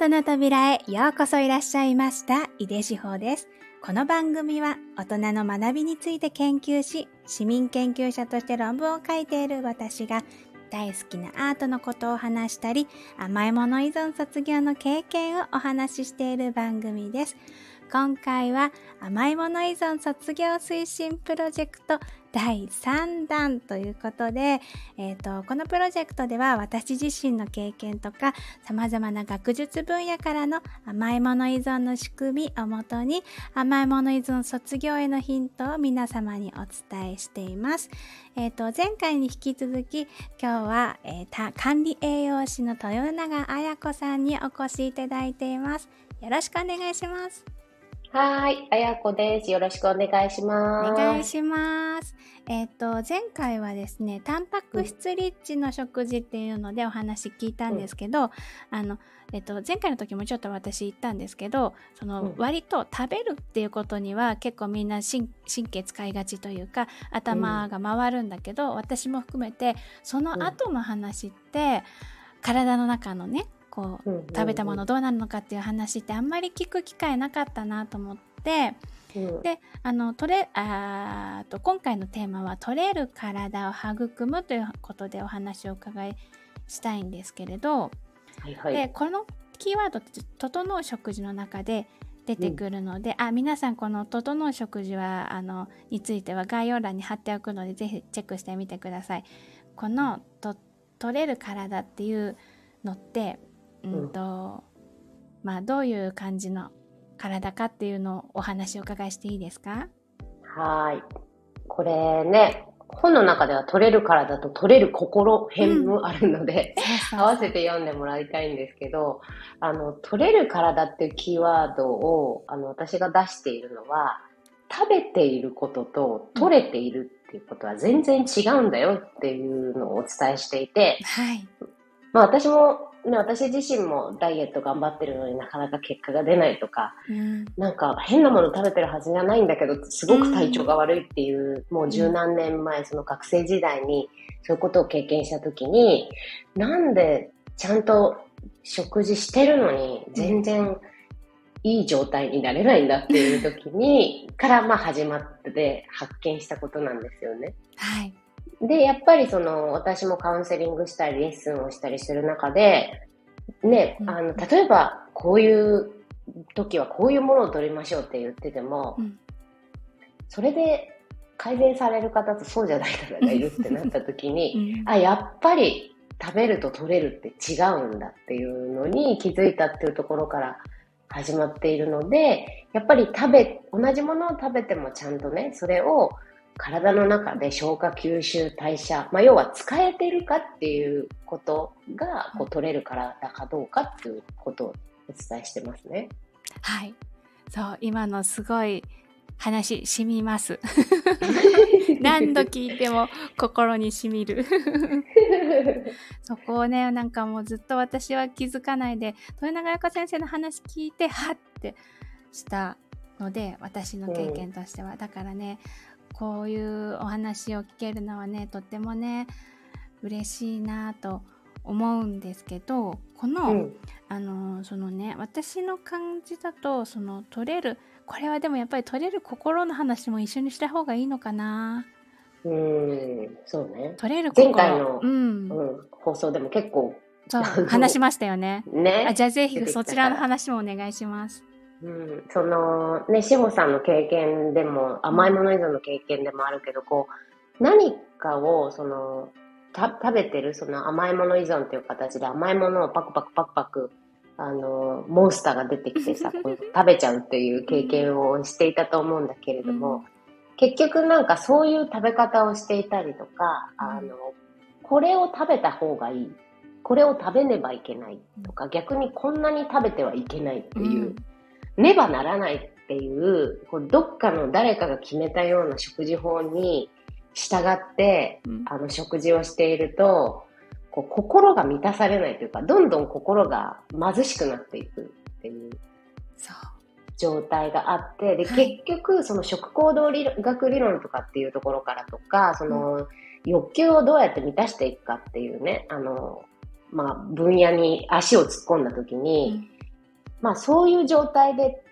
トの扉へようこそいらっしゃいました井出志保です。この番組は大人の学びについて研究し市民研究者として論文を書いている私が大好きなアートのことを話したり甘いもの依存卒業の経験をお話ししている番組です。今回は甘いもの依存卒業推進プロジェクト第3弾ということで、えーと、このプロジェクトでは私自身の経験とか様々な学術分野からの甘いもの依存の仕組みをもとに甘いもの依存卒業へのヒントを皆様にお伝えしています。えーと、前回に引き続き今日は、えー、管理栄養士の豊永彩子さんにお越しいただいています。よろしくお願いします。はい、あやこです。よろしくお願いします。お願いします。えっ、ー、と、前回はですね、タンパク質リッチの食事っていうのでお話聞いたんですけど、うん、あの、えっ、ー、と、前回の時もちょっと私言ったんですけど、その、割と食べるっていうことには結構みんな神経使いがちというか、頭が回るんだけど、うん、私も含めて、その後の話って、体の中のね、こう食べたものどうなるのかっていう話ってあんまり聞く機会なかったなと思って、うん、であの取れあと今回のテーマは「取れる体を育む」ということでお話を伺いしたいんですけれど、はいはい、でこのキーワードって「整う食事」の中で出てくるので、うん、あ皆さんこの「整う食事は」あのについては概要欄に貼っておくのでぜひチェックしてみてください。このと取れる体っていうのってうん。と、まあどういう感じの体かっていうのをお話を伺いしていいですか？はい。これね、本の中では取れる体と取れる心編もあるので、うん、合わせて読んでもらいたいんですけど、あの、取れる体っていうキーワードを、あの、私が出しているのは、食べていることと取れているっていうことは全然違うんだよっていうのをお伝えしていて、はい。まあ私もね、私自身もダイエット頑張ってるのになかなか結果が出ないとか、うん、なんか変なもの食べてるはずじゃないんだけど、すごく体調が悪いっていう、うん、もう十何年前、その学生時代にそういうことを経験した時に、なんでちゃんと食事してるのに全然いい状態になれないんだっていう時に、からまあ始まって発見したことなんですよね。はい。で、やっぱりその、私もカウンセリングしたり、レッスンをしたりする中で、ね、あの、例えば、こういう時はこういうものを取りましょうって言ってても、うん、それで改善される方とそうじゃない方がいるってなった時に、うん、あ、やっぱり食べると取れるって違うんだっていうのに気づいたっていうところから始まっているので、やっぱり食べ、同じものを食べてもちゃんとね、それを体の中で消化吸収代謝、まあ、要は使えてるかっていうことがこう取れる体かどうかっていうことをお伝えしてますね。はい。そう今のすごい話しみます。何度聞いても心にしみる。そこをねなんかもうずっと私は気づかないで豊永彩先生の話聞いてはってしたので私の経験としては、うん、だからねこういうお話を聞けるのはねとってもね嬉しいなと思うんですけどこの、うん、あのそのね私の感じだとその取れるこれはでもやっぱり取れる心の話も一緒にした方がいいのかな。うんそうね。取れる心前回の、うん、うん、放送でも結構そう話しましたよね。ね。あじゃあぜひそちらの話もお願いしますうん、そのね、志保さんの経験でも、甘いもの依存の経験でもあるけど、こう、何かを、その、た食べてる、その甘いもの依存っていう形で甘いものをパクパクパクパク、あの、モンスターが出てきてさ、こう食べちゃうっていう経験をしていたと思うんだけれども、うん、結局なんかそういう食べ方をしていたりとか、あの、これを食べた方がいい。これを食べねばいけないとか、逆にこんなに食べてはいけないっていう、うんねばならないっていう、こうどっかの誰かが決めたような食事法に従って、うん、あの食事をしていると、こう心が満たされないというか、どんどん心が貧しくなっていくっていう状態があって、で、結局、その食行動学理論とかっていうところからとか、その欲求をどうやって満たしていくかっていうね、あの、まあ、分野に足を突っ込んだ時に、まあそういう状態で、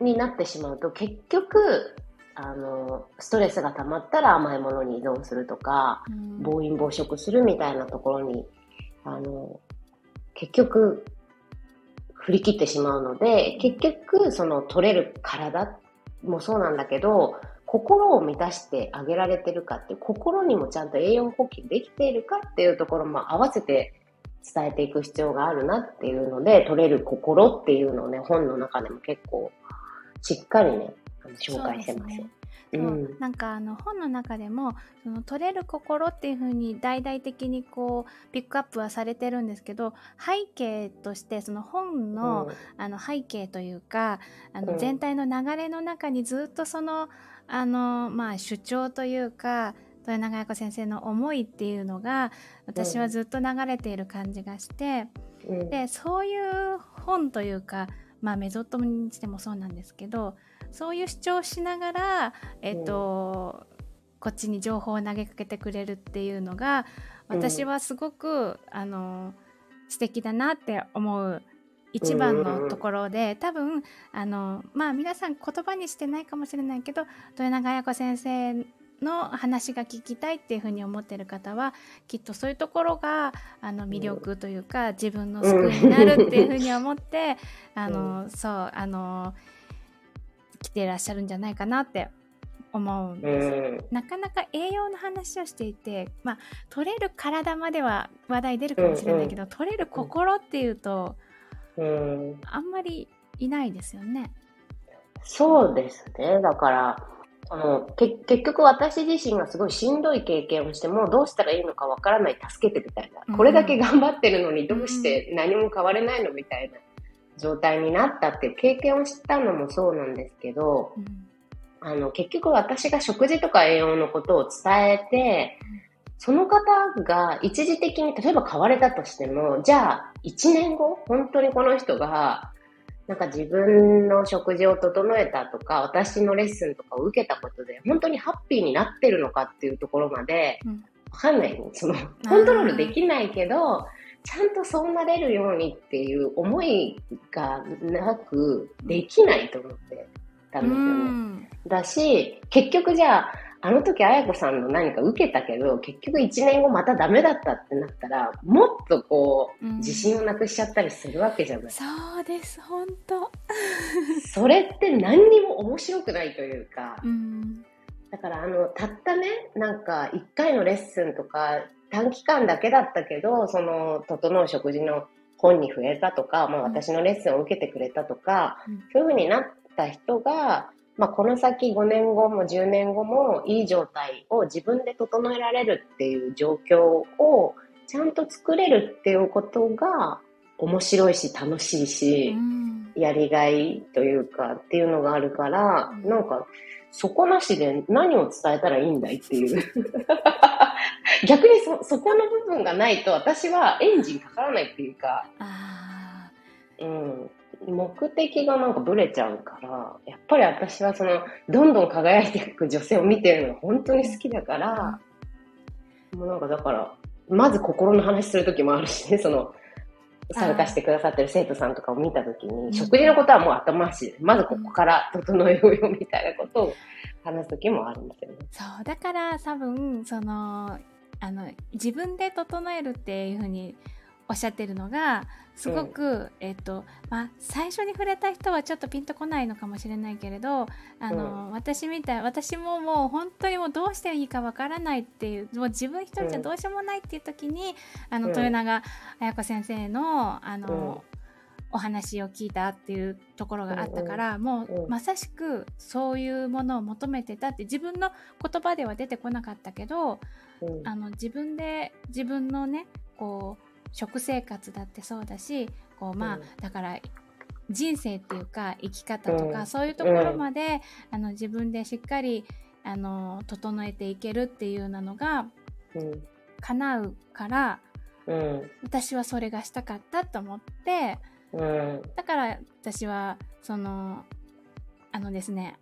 になってしまうと結局、あの、ストレスが溜まったら甘いものに依存するとか、うん、暴飲暴食するみたいなところに、あの、結局、振り切ってしまうので、結局、その取れる体もそうなんだけど、心を満たしてあげられてるかって心にもちゃんと栄養補給できているかっていうところも合わせて伝えていく必要があるなっていうので、取れる心っていうのをね、本の中でも結構しっかりね、紹介してますよ。うん、なんかあの本の中でもその取れる心っていう風に大々的にこうピックアップはされてるんですけど背景としてその本の,、あの背景というかあの全体の流れの中にずっとそのあのまあ主張というか豊永彩子先生の思いっていうのが私はずっと流れている感じがして、でそういう本というかまあメゾットにしてもそうなんですけどそういう主張しながら、えっと、うん、こっちに情報を投げかけてくれるっていうのが私はすごく、うん、あの素敵だなって思う一番のところで、多分あのまあ皆さん言葉にしてないかもしれないけど豊永彩子先生の話が聞きたいっていうふうに思ってる方はきっとそういうところがあの魅力というか自分の救いになるっていうふうに思って、あのそうあの来てらっしゃるんじゃないかなって思うんです、なかなか栄養の話をしていて、まあ、取れる体までは話題出るかもしれないけど、取れる心っていうと、あんまりいないですよね。そうですね。だから、そのけ結局私自身がすごいしんどい経験をしてもどうしたらいいのかわからない助けてみたいな、うん、これだけ頑張ってるのにどうして何も変われないのみたいな状態になったっていう経験をしたのもそうなんですけど、うん、あの、結局私が食事とか栄養のことを伝えて、その方が一時的に例えば買われたとしても、じゃあ1年後、本当にこの人が、なんか自分の食事を整えたとか、私のレッスンとかを受けたことで、本当にハッピーになってるのかっていうところまで、わかんない、その、コントロールできないけど、ちゃんとそうなれるようにっていう思いがなくできないと思ってたんですよね。だし、結局じゃあ、あの時綾子さんの何か受けたけど、結局1年後またダメだったってなったら、もっとこう、自信をなくしちゃったりするわけじゃない。そうです、本当。それって何にも面白くないというか、だからあの、たったね、なんか1回のレッスンとか、短期間だけだったけど、その、整う食事の本に触れたとか、まあ私のレッスンを受けてくれたとか、うん、そういうふうになった人が、まあこの先5年後も10年後もいい状態を自分で整えられるっていう状況をちゃんと作れるっていうことが面白いし楽しいし、うん、やりがいというかっていうのがあるから、うん、なんかそこなしで何を伝えたらいいんだいっていう。逆にそ、そこの部分がないと私はエンジンかからないっていうか、うん、目的がなんかブレちゃうから、やっぱり私はその、どんどん輝いていく女性を見てるのが本当に好きだから、もうなんかだから、まず心の話するときもあるしね、その、参加してくださってる生徒さんとかを見たときに、食事のことはもう頭足で、まずここから整えようよみたいなことを話すときもあるんですよね。そう、だから多分、その、あの自分で整えるっていうふうにおっしゃってるのがすごく、う。ん、えっとまあ、最初に触れた人はちょっとピンとこないのかもしれないけれどあの、うん、私みたい私ももう本当にもうどうしていいかわからないっていうもう自分一人じゃどうしようもないっていう時に、あの豊永綾子先生のあの、お話を聞いたっていうところがあったから、もうまさしくそういうものを求めてたって自分の言葉では出てこなかったけど、あの自分で自分のねこう食生活だってそうだしこうまあ、だから人生っていうか生き方とか、そういうところまで、あの自分でしっかりあの整えていけるっていうなのが、叶うから、私はそれがしたかったと思って、だから私はそのあのですね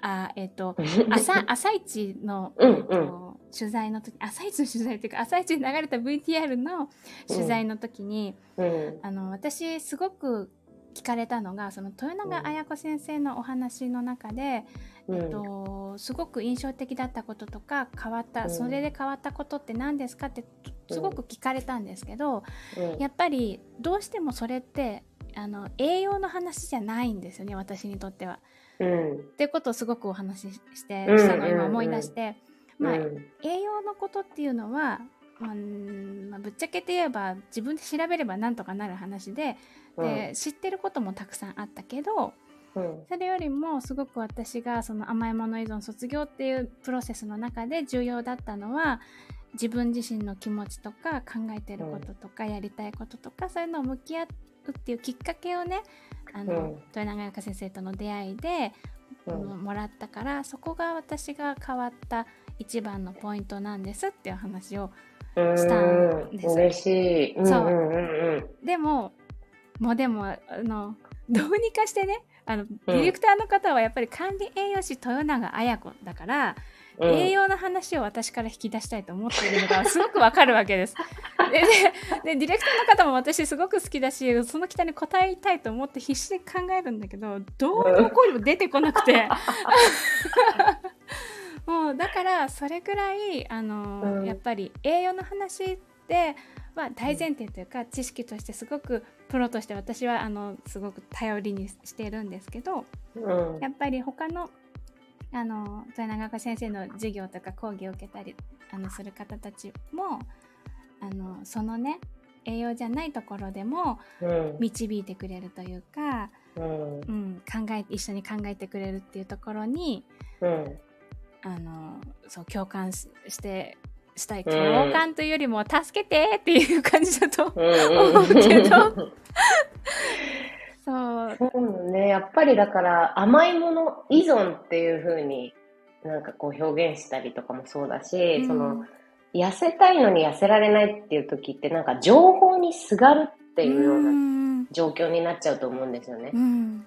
あえっ、ー、と朝朝一の、うんうん、取材の時朝一の取材っていうか朝一に流れた VTR の取材の時に、うん、あの私すごく聞かれたのがその豊永綾子先生のお話の中で、うん。えっと、すごく印象的だったこととか変わった、うん。それで変わったことって何ですかってすごく聞かれたんですけど、うん。やっぱりどうしてもそれってあの栄養の話じゃないんですよね私にとっては。うん。ってことをすごくお話ししてうん。したのを今思い出して、まあ、うん。栄養のことっていうのは、まあうんまあぶっちゃけて言えば自分で調べればなんとかなる話でで、知ってることもたくさんあったけどうん。それよりもすごく私がその甘いもの依存卒業っていうプロセスの中で重要だったのは自分自身の気持ちとか考えてることとかやりたいこととか、そういうのを向き合うっていうきっかけをねあの、うん。豊永香先生との出会いで、うん。もらったからそこが私が変わった一番のポイントなんですっていう話をしたんですうん嬉しい。うんそううんうんでももうでもあのどうにかしてねあのディレクターの方はやっぱり管理栄養士豊永綾子だから、うん栄養の話を私から引き出したいと思っているのがすごくわかるわけです。でディレクターの方も私すごく好きだしその期待に応えたいと思って必死で考えるんだけどどうにもこうにも出てこなくて。もうだからそれぐらいあの、うん。やっぱり栄養の話っては大前提というか知識としてすごくプロとして私はあのすごく頼りにしているんですけどうん。やっぱり他のあの豊永岡先生の授業とか講義を受けたりあのする方たちもあのそのね栄養じゃないところでもうん。導いてくれるというか、うん。うん、考え一緒に考えてくれるっていうところにうんあのそう共感ししてしたいうん共感というよりも助けてっていう感じだとうん思うけど。そう。そうね、やっぱりだから甘いもの依存っていう風になんかこう表現したりとかもそうだし、うん。その痩せたいのに痩せられないっていう時ってなんか情報にすがるっていうよううなん。状況になっちゃうと思うんですよね。う。ん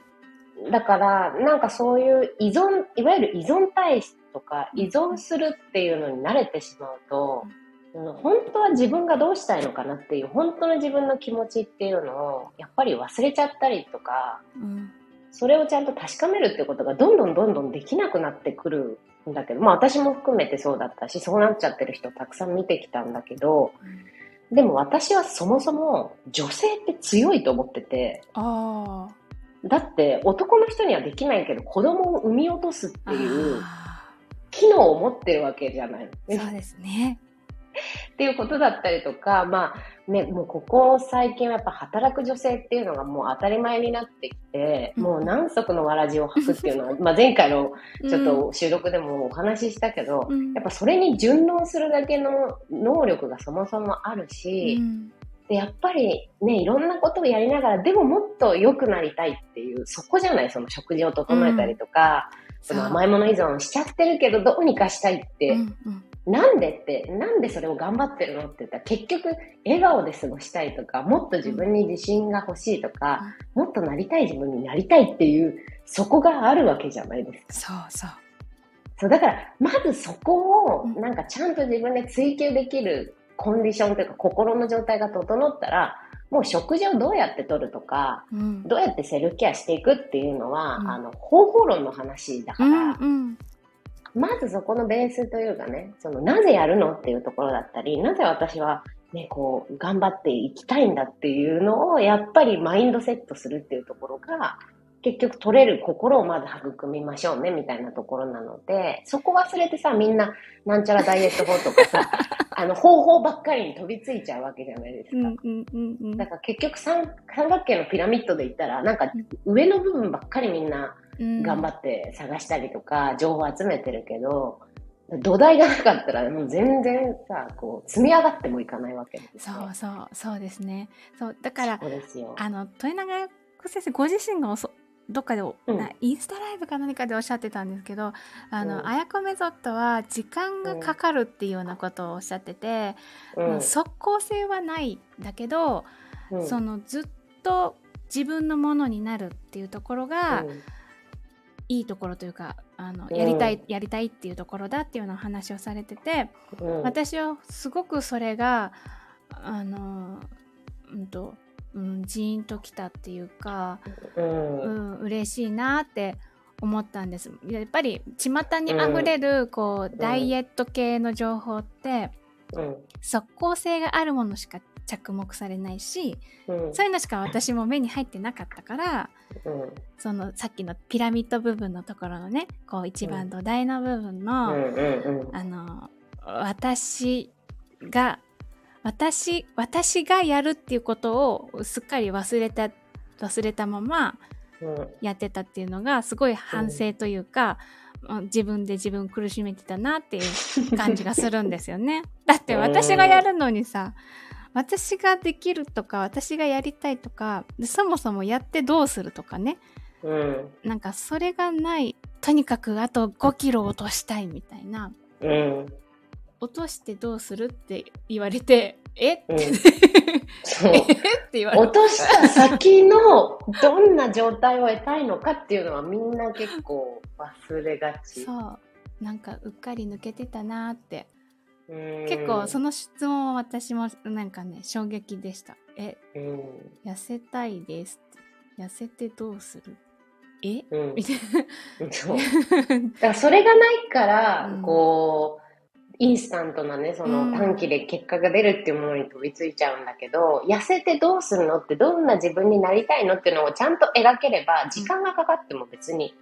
だからなんかそういう依存、いわゆる依存体質とか依存するっていうのに慣れてしまうと、本当は自分がどうしたいのかなっていう本当の自分の気持ちっていうのをやっぱり忘れちゃったりとか、うんそれをちゃんと確かめるってことがどんどんどんどんできなくなってくるんだけど、まあ私も含めてそうだったし、そうなっちゃってる人たくさん見てきたんだけど、でも私はそもそも女性って強いと思ってて、あだって男の人にはできないけど子供を産み落とすってあいうあ機能を持ってるわけじゃない。ーそうですね。っていうことだったりとか、まあね、もうここ最近はやっぱ働く女性っていうのがもう当たり前になってきて、うん。もう何足のわらじを履くっていうのは、まあ前回のちょっうんと収録でもお話ししたけど、うん。やっぱそれに順応するだけの能力がそもそもあるし、うんでやっぱりね、いろんなことをやりながら、でももっと良くなりたいっていう、そこじゃない？その食事を整えたりとか、その甘いもの依存しちゃってるけど、どうにかしたいって、うんうん。なんでって、なんでそれを頑張ってるのって言ったら、結局、笑顔で過ごしたいとか、もっと自分に自信が欲しいとか、もっとなりたい自分になりたいっていう、そこがあるわけじゃないですか。そうそう。そう、だから、まずそこをう、ん。なんかちゃんと自分で追求できるコンディションというか、心の状態が整ったら、もう食事をどうやって取るとか、うん。どうやってセルフケアしていくっていうのは、うん。あの、方法論の話だかうら、んうん。まずそこのベースというかね、そのなぜやるのっていうところだったり、なぜ私はね、こう、頑張っていきたいんだっていうのを、やっぱりマインドセットするっていうところが、結局取れる心をまず育みましょうね、みたいなところなので、そこ忘れてさ、みんな、なんちゃらダイエット法とかさ、あの、方法ばっかりに飛びついちゃうわけじゃないですか。うんうんうんうんだから結局三三角形のピラミッドで言ったら、なんか上の部分ばっかりみんなうん頑張って探したりとか、情報集めてるけど、土台がなかったらもう全然さ、こう、積み上がってもいかないわけですよ。そうそうそうですねそうだからそうですよ。あの豊永子先生ご自身がおそどっかでお、うん。なインスタライブか何かでおっしゃってたんですけどあの、うん。あやこメソッドは時間がかかるっていうようなことをおっしゃってて、うん。まあ即効性はないんだけど、うん。そのずっと自分のものになるっていうところが、いいところというかあのうん。やりたい、やりたいっていうところだっていうような話をされてて、うん。私はすごくそれがあの、うんとうん、ジーンときたっていうか、うん、うん、嬉しいなって思ったんです。やっぱり巷にあふれる、こうダイエット系の情報って、うん、即効性があるものしか着目されないし、うん、そういうのしか私も目に入ってなかったから、うん、そのさっきのピラミッド部分のところのねこう一番土台の部分の、あの私が私私がやるっていうことをすっかり忘れた忘れたままやってたっていうのがすごい反省というか、自分で自分苦しめてたなっていう感じがするんですよね。だって私がやるのにさ、私ができるとか私がやりたいとかそもそもやってどうするとかね、うん、なんかそれがない。とにかくあと5キロ落としたいみたいな、うん、落としてどうするって言われて え？って、うん、そう。え？って言われて。落とした先のどんな状態を得たいのかっていうのはみんな結構忘れがち。そう。なんかうっかり抜けてたなって。結構その質問は私もなんかね衝撃でした。え、痩せたいです痩せてどうする？え、うん、みたいな。そう。だからそれがないから、うん、こうインスタントなねその短期で結果が出るっていうものに飛びついちゃうんだけど、痩せてどうするのってどんな自分になりたいのっていうのをちゃんと描ければ時間がかかっても別に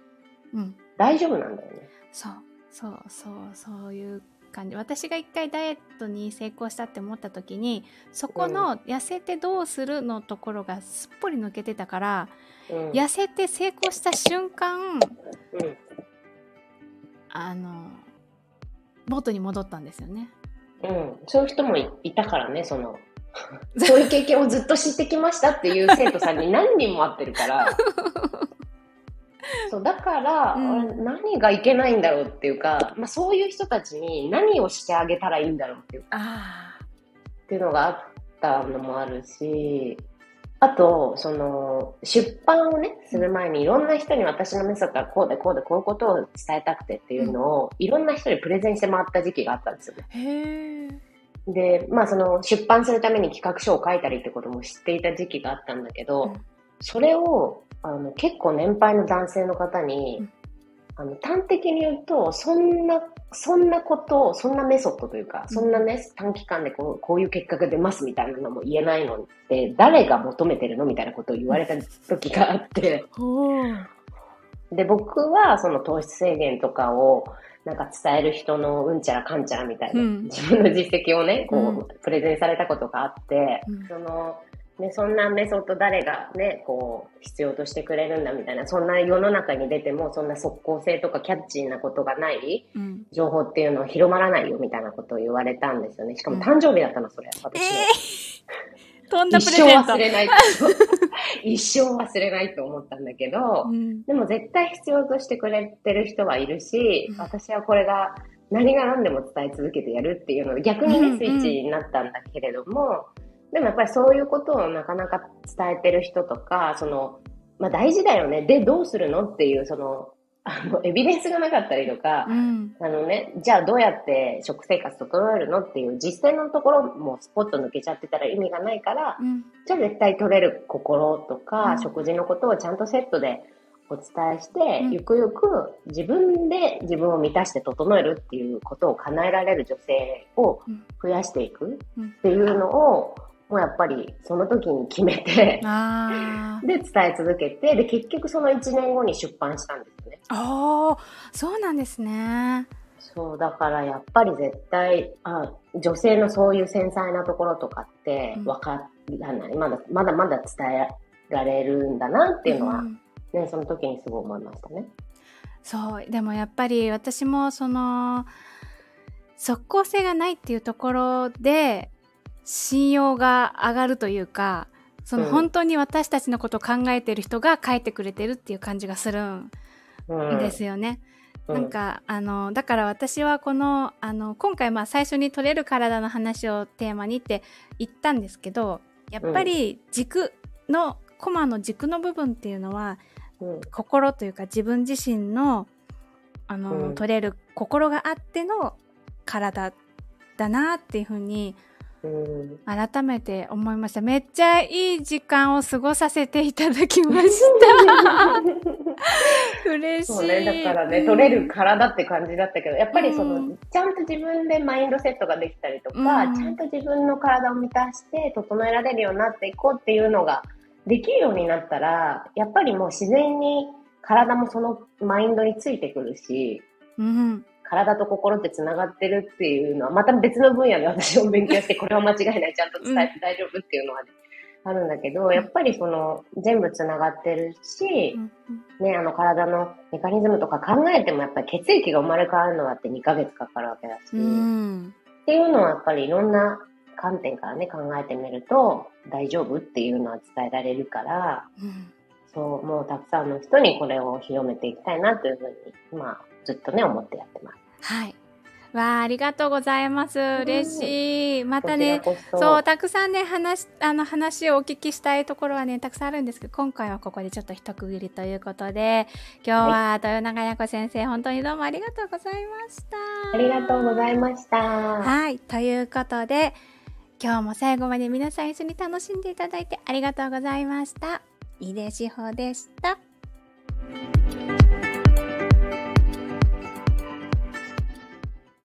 大丈夫なんだよね、そうそうそうそういう感じ。私が一回ダイエットに成功したって思った時にそこの痩せてどうするのところがすっぽり抜けてたから、うん、痩せて成功した瞬間、うん、あの元に戻ったんですよね。うん、そういう人もいたからねその。そういう経験をずっと知ってきましたっていう生徒さんに何人も会ってるから。そうだから、うん、何がいけないんだろうっていうか、まあ、そういう人たちに何をしてあげたらいいんだろうっていう。っていうのがあったのもあるしあとその出版をねする前にいろんな人に私のメソッドはこうでこうでこういうことを伝えたくてっていうのを、いろんな人にプレゼンしてもらった時期があったんですよね。で、まあその出版するために企画書を書いたりってことも知っていた時期があったんだけど、うん、それをあの結構年配の男性の方に、うん、あの端的に言うとそんなそんなことそんなメソッドというか、うん、そんなね短期間でこうこういう結果が出ますみたいなのも言えないのって誰が求めてるのみたいなことを言われた時があって、で僕はその糖質制限とかをなんか伝える人のうんちゃらかんちゃらみたいな、うん、自分の実績をね、こう、プレゼンされたことがあって、その、ね、そんなメソッド誰がね、こう、必要としてくれるんだみたいな、そんな世の中に出ても、そんな即効性とかキャッチーなことがない情報っていうのは広まらないよみたいなことを言われたんですよね。しかも誕生日だったの、それ、私の。えー、とんだプレゼント。一生忘れない。一生忘れないと思ったんだけど、うん、でも絶対必要としてくれてる人はいるし、私はこれが何が何でも伝え続けてやるっていうので、逆にね、スイッチになったんだけれども、でもやっぱりそういうことをなかなか伝えてる人とか、その、まあ大事だよね。で、どうするのっていう、その、あの、エビデンスがなかったりとか、うん、あのね、じゃあどうやって食生活整えるのっていう実践のところもスポット抜けちゃってたら意味がないから、うん、じゃあ絶対取れる心とか、うん、食事のことをちゃんとセットでお伝えして、ゆくゆく自分で自分を満たして整えるっていうことを叶えられる女性を増やしていくっていうのを、もうやっぱりその時に決めてで、伝え続けて、で、結局その1年後に出版したんですね。ああ、そうなんですね。そう、だからやっぱり絶対、あ女性のそういう繊細なところとかって分からない。うん、まだ、まだまだ伝えられるんだなっていうのは、うん、ね、その時にすごい思いましたね。そう、でもやっぱり私もその、即効性がないっていうところで、信用が上がるというかその本当に私たちのことを考えてる人が書いてくれてるっていう感じがするんですよね。うん、なんかあのだから私はこのあの今回まあ最初に取れる体の話をテーマにって言ったんですけどやっぱり軸の、コマの軸の部分っていうのは、うん、心というか自分自身のあの、うん、取れる心があっての体だなっていうふうにうん。改めて思いました。めっちゃいい時間を過ごさせていただきました。嬉しい。そうね、だからね、取れる体って感じだったけど、やっぱりその、うんちゃんと自分でマインドセットができたりとか、うんちゃんと自分の体を満たして整えられるようになっていこうっていうのができるようになったら、やっぱりもう自然に体もそのマインドについてくるし、うん。体と心って繋がってるっていうのは、また別の分野で私も勉強して、これは間違いない、ちゃんと伝えて大丈夫っていうのはね、あるんだけど、やっぱりその、全部繋がってるし、うんね、あの体のメカニズムとか考えてもやっぱり血液が生まれ変わるのだって2ヶ月かかるわけだし、うん。っていうのはやっぱりいろんな観点からね考えてみると大丈夫っていうのは伝えられるから、うん。そう、もうたくさんの人にこれを広めていきたいなというふうに、まあずっとね思ってやってます。はい。わあ、ありがとうございます。嬉しい。またね、そう、たくさんね、話、あの、話をお聞きしたいところはね、たくさんあるんですけど、今回はここでちょっと一区切りということで、今日は豊永也子先生、本当にどうもありがとうございました。ありがとうございました。はい。ということで、今日も最後まで皆さん一緒に楽しんでいただいてありがとうございました。井出志保でした。